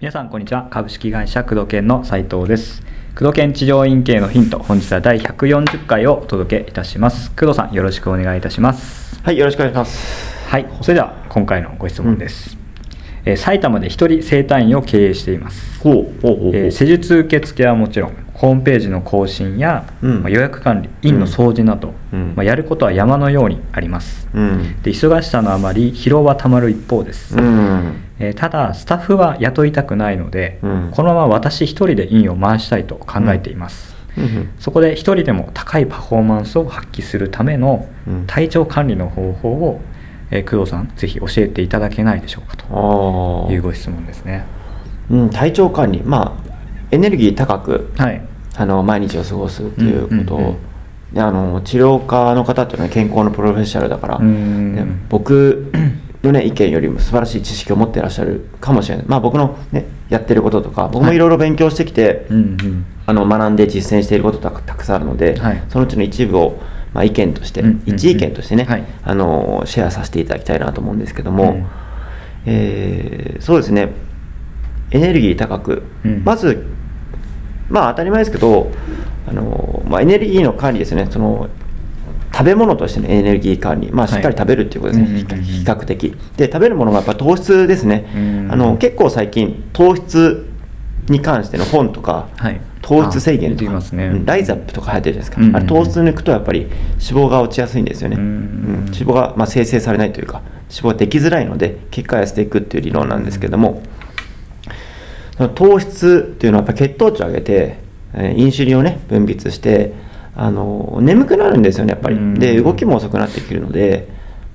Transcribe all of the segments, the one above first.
皆さんこんにちは。株式会社工藤研の斉藤です。工藤研地上院系のヒント本日は第140回をお届けいたします。工藤さんよろしくお願いいたします。はい、よろしくお願いします。はい。それでは今回のご質問です、えー埼玉で一人整体院を経営しています。ほうほうほうほう。えー施術受付はもちろんホームページの更新や、うん。まあ予約管理院の掃除など、うん。まあ、やることは山のようにあります、うん。で忙しさのあまり疲労はたまる一方です、うん。えーただスタッフは雇いたくないので、うん。このまま私一人で院を回したいと考えています、うん。そこで一人でも高いパフォーマンスを発揮するためのうん。体調管理の方法を、えー工藤さんぜひ教えていただけないでしょうかと。いうご質問ですね。うん、体調管理。まあ、エネルギー高く、はいあの、毎日を過ごすっていうこと。を、であの、治療家の方っていうのは健康のプロフェッショナルだから、僕のね、意見よりも素晴らしい知識を持っていらっしゃるかもしれない。まあ僕のね、やってることとか、僕もい。ろいろ勉強してきて、うんうん。あの学んで実践していることがたくさんあるので、はい。そのうちの一部を、まあ、意見として、一意見としてね、はい。あのシェアさせていただきたいなと思うんですけども、うん。えーそうですね。エネルギー高く、うん。まずまあ当たり前ですけどあの、まあ、エネルギーの管理ですね。その食べ物としてのエネルギー管理、まあ、はい。しっかり食べるっていうことですね、うんうんうん。比較的。で食べるものがやっぱ糖質ですね、うん。あの結構最近糖質に関しての本とか、はい。糖質制限とか、ね。うん。ライザップとか流行ってるじゃないですか、うんうんうん。あれ糖質抜くとやっぱり脂肪が落ちやすいんですよね、うんうん脂肪がまあ生成されないというか脂肪ができづらいので結果痩せていくっていう理論なんですけども、その糖質っていうのはやっぱ血糖値を上げて、えーインシュリンをね分泌してあの眠くなるんですよねやっぱり、うん。で動きも遅くなってくるので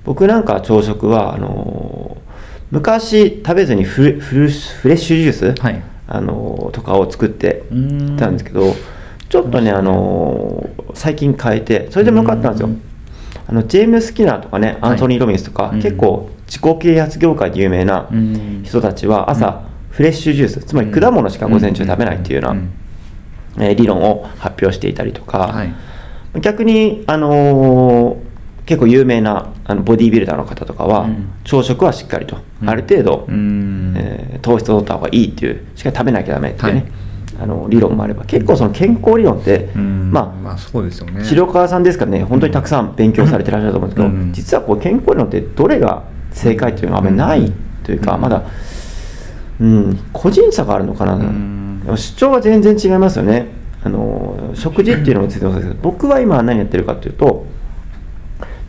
僕なんか朝食はあの昔食べずにフレフルフレッシュジュース、はい。あのとかを作ってうん。たんですけどちょっとねあの最近変えてそれでもよかったんですよ。うん。あのジェームス・キナーとかねはいアンソニー・ロビンスとか、うん結構自己啓発業界で有名なうん。人たちは朝、フレッシュジュースつまり果物しか午前中食べないっていうような、んえー理論を発表していたりとか、はい。逆に、あのー結構有名なあのボディービルダーの方とかは、うん。朝食はしっかりと、うん。ある程度、うん。えー糖質を取った方がいいっていうしっかり食べなきゃダメっていうね、はい。あの理論もあれば。結構その健康理論って、うん。まあまあそうですよね。治療家さんですからね本当にたくさん勉強されてらっしゃると思うんですけど、うん。実はこう健康理論ってどれが正解っていうのがあんまりないというか、うん。まだ、うん、個人差があるのかな、主張は全然違いますよね。あの食事っていうのについてもそうですけど僕は今何やってるかというと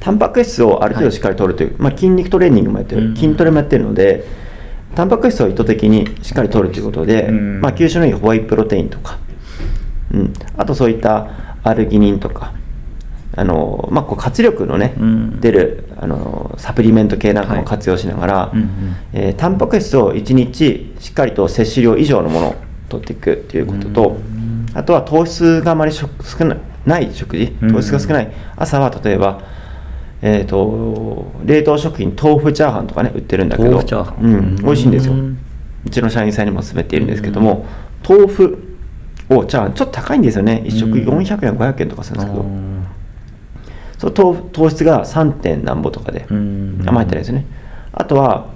タンパク質をある程度しっかり取るという、まあ、筋肉トレーニングもやってる、うん。筋トレもやってるのでタンパク質を意図的にしっかり取るということで、うん。まあ、吸収のいいホワイトプロテインとか、うん、あとそういったアルギニンとかあの、まあ、こう活力のね、うん。出るあのサプリメント系なんかも活用しながら、うんうん。えータンパク質を1日しっかりと摂取量以上のものを取っていくということと、うん。あとは糖質があまり食少ないない食事うん。糖質が少ない、朝は例えば、えー、と冷凍食品豆腐チャーハンとかね売ってるんだけどうん、美味しいんですよ。うんうちの社員さんにも勧めているんですけども、豆腐をチャーハンちょっと高いんですよね。一食うん。400円500円とかするんですけど、あ糖糖質が 3. 点何ぼとかで、うん。あんま入ってないですね。あとは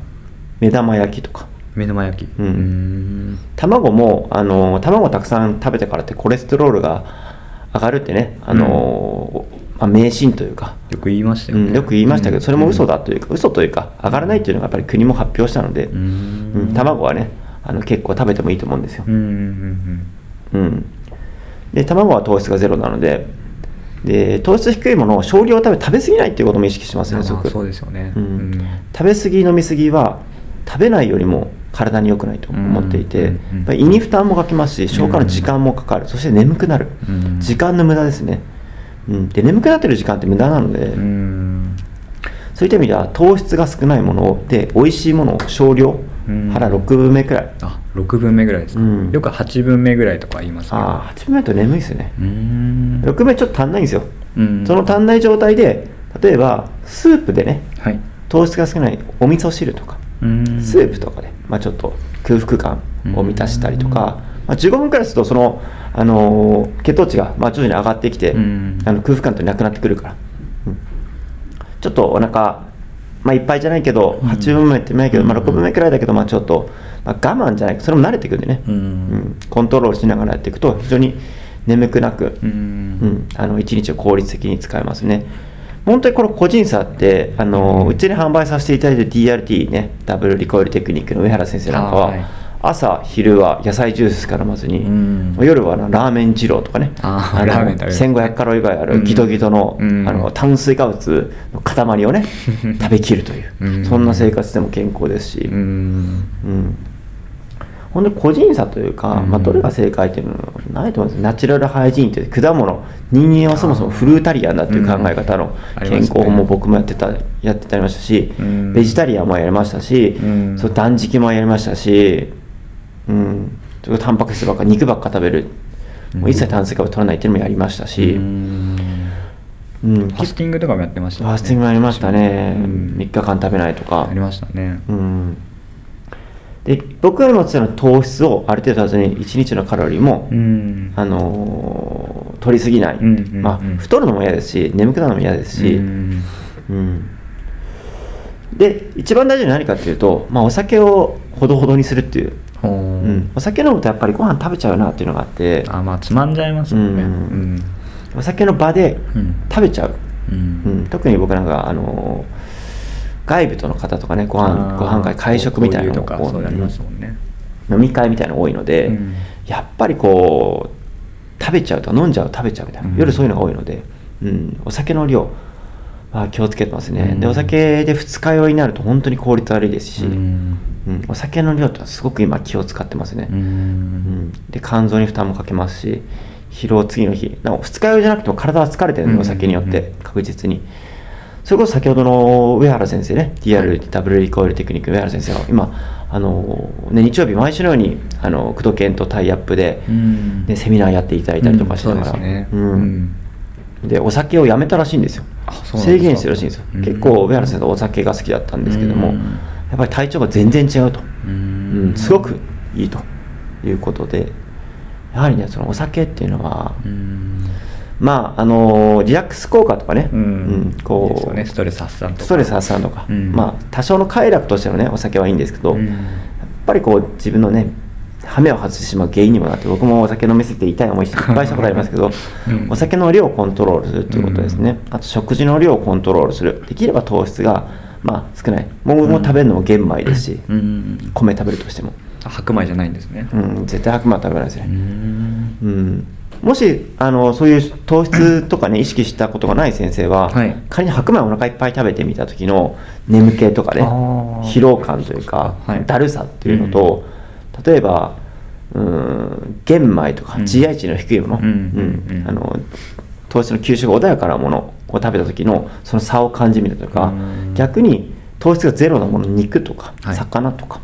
目玉焼きとか。ー目玉焼き。うん。ん。卵もあの卵たくさん食べてからってコレステロールが上がるってね。あの、まあ、迷信というか、よく言いましたよね。うんよく言いましたけどそれも嘘だだというか、嘘というか上がらないというのがやっぱり国も発表したので、ううんん卵はねあの結構食べてもいいと思うんですよ。う、んうん。うん、で卵は糖質がゼロなのでで糖質低いものを少量食べ食べ過ぎないっていうことも意識してますうんねすごく。そうですよね。うん。食べ過ぎ飲み過ぎは食べないよりも体に良くないと思っていて、うんうん胃に負担もかけますし消化の時間もかかる、そして眠くなる、うん。時間の無駄ですね、うん、で眠くなってる時間って無駄なので、うん。そういった意味では糖質が少ないもので美味しいものを少量、うん腹6分目くらい。あ6分目ぐらいですか、うん。よく8分目ぐらいとか言いますけど。ああ8分目だと眠いですね、うん。6分目ちょっと足んないんですよ、うん。その足んない状態で例えばスープでねはい。糖質が少ないお味噌汁とか、うん。スープとかで、まあ、ちょっと空腹感を満たしたりとか、まあ、15分くらいするとその、あのー血糖値がまあ徐々に上がってきて、うん。あの空腹感ってなくなってくるから。ちょっとお腹まあいっぱいじゃないけど、うん。8分目ってないけど、まあ、うん6分目くらいだけど、まあちょっと、まあ、我慢じゃないそれも慣れていくんでね、うん。うん。コントロールしながらやっていくと非常に眠くなく、ううん。ん、あの1日を効率的に使えますね。本当にこの個人差ってあの、うちに販売させていただいてる DRT ねダブルリコイルテクニックの上原先生なんかは、あはい朝昼は野菜ジュースしか飲まずに、うん。夜はラーメン二郎とかね。のあーラーメン食べる。1500カロリーぐらいあるギトギトの,、うん。あの炭水化物の塊をね 食べきるという、うん。そんな生活でも健康ですし、うん。うん。本当に個人差というか、うん。まあ、どれが正解っていうのはないと思うんです。ナチュラルハイジーンという果物人間はそもそもフルータリアンだっていう考え方の健康法も僕もやってたやってたりましたし、うん。ベジタリアンもやりましたし、うん。そう断食もやりましたし、うん、それタンパク質ばっか肉ばっか食べる、もう一切炭水化物取らないっていうのもやりましたし、うん。うん。ファスティングとかもやってましたファスティングもやりましたね、うん。3日間食べないとか。ありましたね。うん、で僕が今言ってたのは糖質をある程度取らずに1日のカロリーも、うん。あのー取りすぎない、うんうんうん。まあ、太るのも嫌ですし眠くなるのも嫌ですし、うんうんで一番大事なのは何かっていうと、まあ、お酒をほどほどにするっていう、ほううん、お酒飲むとやっぱりご飯食べちゃうなっていうのがあって。あまあつまんじゃいますもんね。うん。お酒の場でうん。食べちゃう、うん。うん、特に僕なんかあの外部との方とかねご飯ご飯会会食みたいなの交流とかそうやりますもんね。飲み会みたいなの多いので、うん。やっぱりこう食べちゃうと飲んじゃう食べちゃうみたいな、うん。夜そういうのが多いので、うん、お酒の量は気をつけてますね、うん。でお酒で二日酔いになると本当に効率悪いですし、ううん。んお酒の量ってすごく今気を使ってますね、ううん。んで肝臓に負担もかけますし疲労次の日。なお二日酔いじゃなくても体は疲れてるお酒によって確実に。それこそ先ほどの上原先生ね DR ダブルリコイルテクニックの上原先生が今あの、ね、日曜日毎週のようにあの工藤健とタイアップで、うん。でセミナーやっていただいたりとかしながら、うん。そうでお酒をやめたらしいんですよ。制限してるらしいんですよ、うん。結構上原先生お酒が好きだったんですけども、うんやっぱり体調が全然違うと、ううんんすごくいいということで。やはりねそのお酒っていうのは、うん。まああのリラックス効果とかね、うん。うんこう。ね。ストレス発散とか。ストレス発散とか、うん。まあ多少の快楽としてのねお酒はいいんですけど、うん。やっぱりこう自分のね羽目を外してしまう原因にもなって僕もお酒飲みすぎて痛い思いしていっぱいしたことありますけど、うん。お酒の量をコントロールするということですね、あと食事の量をコントロールする。できれば糖質がまあ少ない。もうもう食べるのも玄米ですし、うん。米食べるとしても、あ白米じゃないんですね。うん、絶対白米は食べないですうね、ん。うん。もしあのそういう糖質とかね意識したことがない先生は、はい。仮に白米をお腹いっぱい食べてみた時の眠気とかね疲労感というか、はい。だるさっていうのと、例えばうん玄米とかうん。GI 値の低いもの糖質の吸収が穏やかなものを食べた時のその差を感じみるとか、うん。逆に糖質がゼロなもの肉とか、はい。魚とか、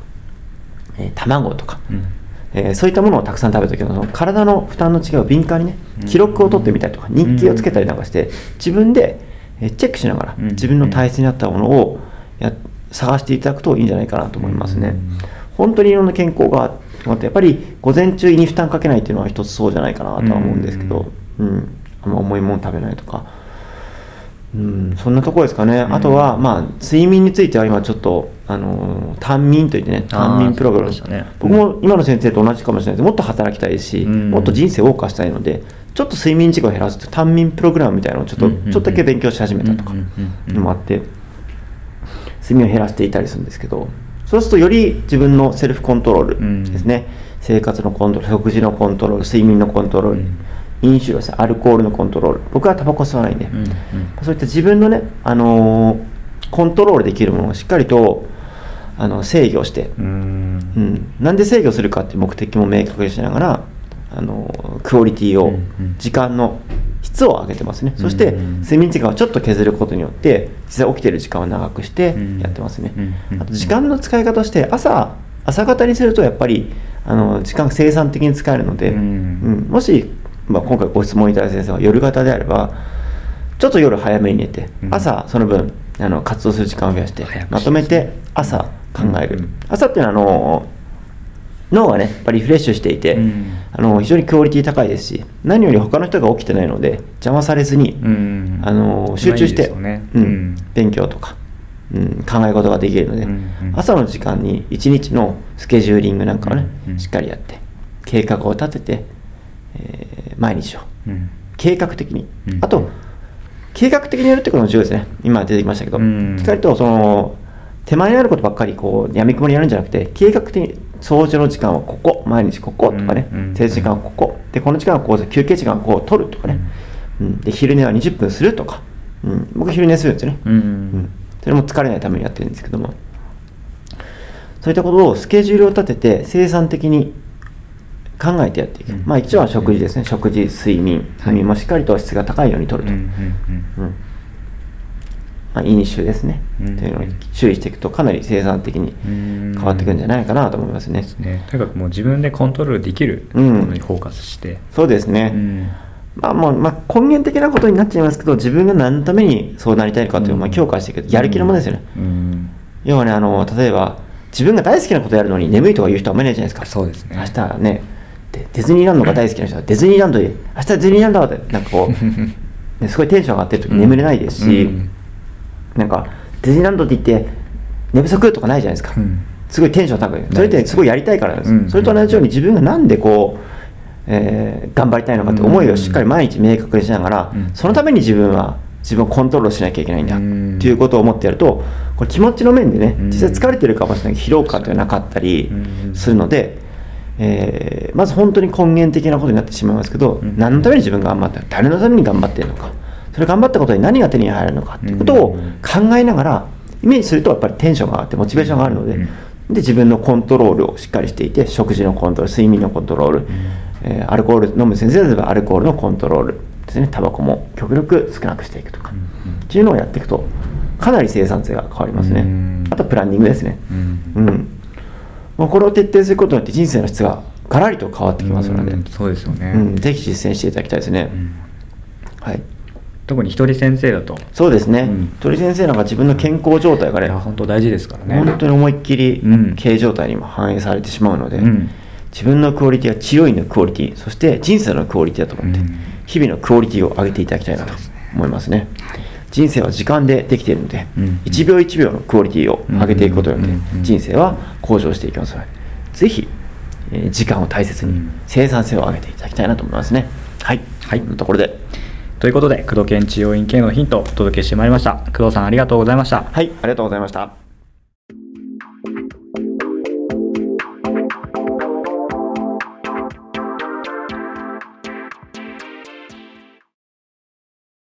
えー卵とか、うん。えーそういったものをたくさん食べた時の体の負担の違いを敏感にねうん。記録を取ってみたりとか日記をつけたりなんかして自分でえーチェックしながらうん。自分の体質に合ったものをや探していただくといいんじゃないかなと思いますね。うん。本当にいろんな健康があってやっぱり午前中胃に負担かけないっていうのは一つそうじゃないかなとは思うんですけど。うんあんま重いもの食べないとか。うん、そんなところですかね、ん。あとは、まあ、睡眠については今ちょっと、あのー短眠といってね、短眠プログラム、ね。僕も今の先生と同じかもしれないです。もっと働きたいし、うん。もっと人生を謳歌したいので、ちょっと睡眠時間を減らすと短眠プログラムみたいなのをちょっと,、うんうんうん。ちょっとだけ勉強し始めたとかうんうんうんうん。のもあって、睡眠を減らしていたりするんですけど、そうするとより自分のセルフコントロールですね、生活のコントロール、食事のコントロール、睡眠のコントロール、うん飲酒量ですね、アルコールのコントロール、僕はタバコ吸わないんで。うんうん。そういった自分のね、あのーコントロールできるものをしっかりとあの制御して、うん。うん、なんで制御するかっていう目的も明確にしながら、あのークオリティを、うんうん。時間の質を上げてますね、そしてうん睡眠時間をちょっと削ることによって実際起きてる時間を長くしてうん。やってますね、うんうん。あと時間の使い方として朝朝方にするとやっぱりあの時間生産的に使えるので、うん。うん。もし、まあ、今回ご質問いただいた先生は夜型であればちょっと夜早めに寝て、うん。朝その分あの活動する時間を増やしてまとめて朝考える、うん。朝っていうのはあの脳がねやっぱりリフレッシュしていて、うん。あの非常にクオリティ高いですし何より他の人が起きてないので邪魔されずに、うん。あの集中して、うん。うん。勉強とか、うん、考え事ができるので、朝の時間に一日のスケジューリングなんかをね、しっかりやって計画を立てて、えー毎日を。うん。計画的に、うん。あと計画的にやるってことも重要ですね。今出てきましたけど、うん。しっかりとその手前にあることばっかりこうやみくもにやるんじゃなくて計画的に掃除の時間はここ毎日こことかねうん。うん。生理時間はここ。でこの時間はこう休憩時間はこう取るとかね、うん、で昼寝は20分するとか、うん、僕昼寝するんですよね、うん。それも疲れないためにやってるんですけども。そういったことをスケジュールを立てて生産的に考えてやっていく、うん。まあ一応は食事ですね、食事睡眠。はい。睡眠もしっかりと質が高いようにとると、うん。うん。うん。まあ、飲酒ですね、うん。というのを注意していくとかなり生産的にうん。変わってくるんじゃないかなと思いますね、うんね。とにかくもう自分でコントロールできるもうん。のにフォーカスして、そうですね、うん。まあもう、まあ、根源的なことになっちゃいますけど自分が何のためにそうなりたいかというのをまあ強化していく。やる気のものですよね、うん。要はねあの例えば自分が大好きなことやるのに眠いとか言う人はあんまりいないじゃないですか。そうですね。明日ねでディズニーランドが大好きな人はディズニーランドで明日ディズニーランドってなんかこう、ね、すごいテンション上がってる時眠れないですし、うん。なんかディズニーランドって言って寝不足とかないじゃないですか、うん。すごいテンション高い。それってすごいやりたいからなんです、うん。それと同じように自分がなんでこう、えー頑張りたいのかって思いをしっかり毎日明確にしながら、うん。そのために自分は自分をコントロールしなきゃいけないんだ、うん。っていうことを思ってやるとこれ気持ちの面でねうん。実際疲れてるかもしれない疲労感というのはなかったりうん。するので、えーまず本当に根源的なことになってしまいますけど、うん。何のために自分が頑張ってる誰のために頑張ってるのか。それ頑張ったことに何が手に入るのかっていうことを考えながらイメージするとやっぱりテンションが上がってモチベーションがあるので、うん。で自分のコントロールをしっかりしていて食事のコントロール睡眠のコントロール、えーアルコール飲む先生であればアルコールのコントロールですね。タバコも極力少なくしていくとか、っていうのをやっていくとかなり生産性が変わりますね、うん。あとプランニングですね。うんうん、もうこれを徹底することによって人生の質がガラリと変わってきますので、うんそうですよね、うん、ぜひ実践していただきたいですね、うん。はい。特に一人先生だと。そうですね、うん。鳥先生なんか自分の健康状態がね、本当大事ですからね。本当に思いっきりうん。経営状態にも反映されてしまうので、うん。自分のクオリティは治療院のクオリティそして人生のクオリティだと思って、うん日々のクオリティを上げていただきたいなと思いますね人生は時間でできているので、うん。1秒1秒のクオリティを上げていくことによっうん。て人生は向上していきますのでぜひ、えー時間を大切にうん。生産性を上げていただきたいなと思いますね。はい、はい。こんなところで。ということで工藤研治療院系のヒントをお届けしてまいりました。工藤さんありがとうございました。はいありがとうございました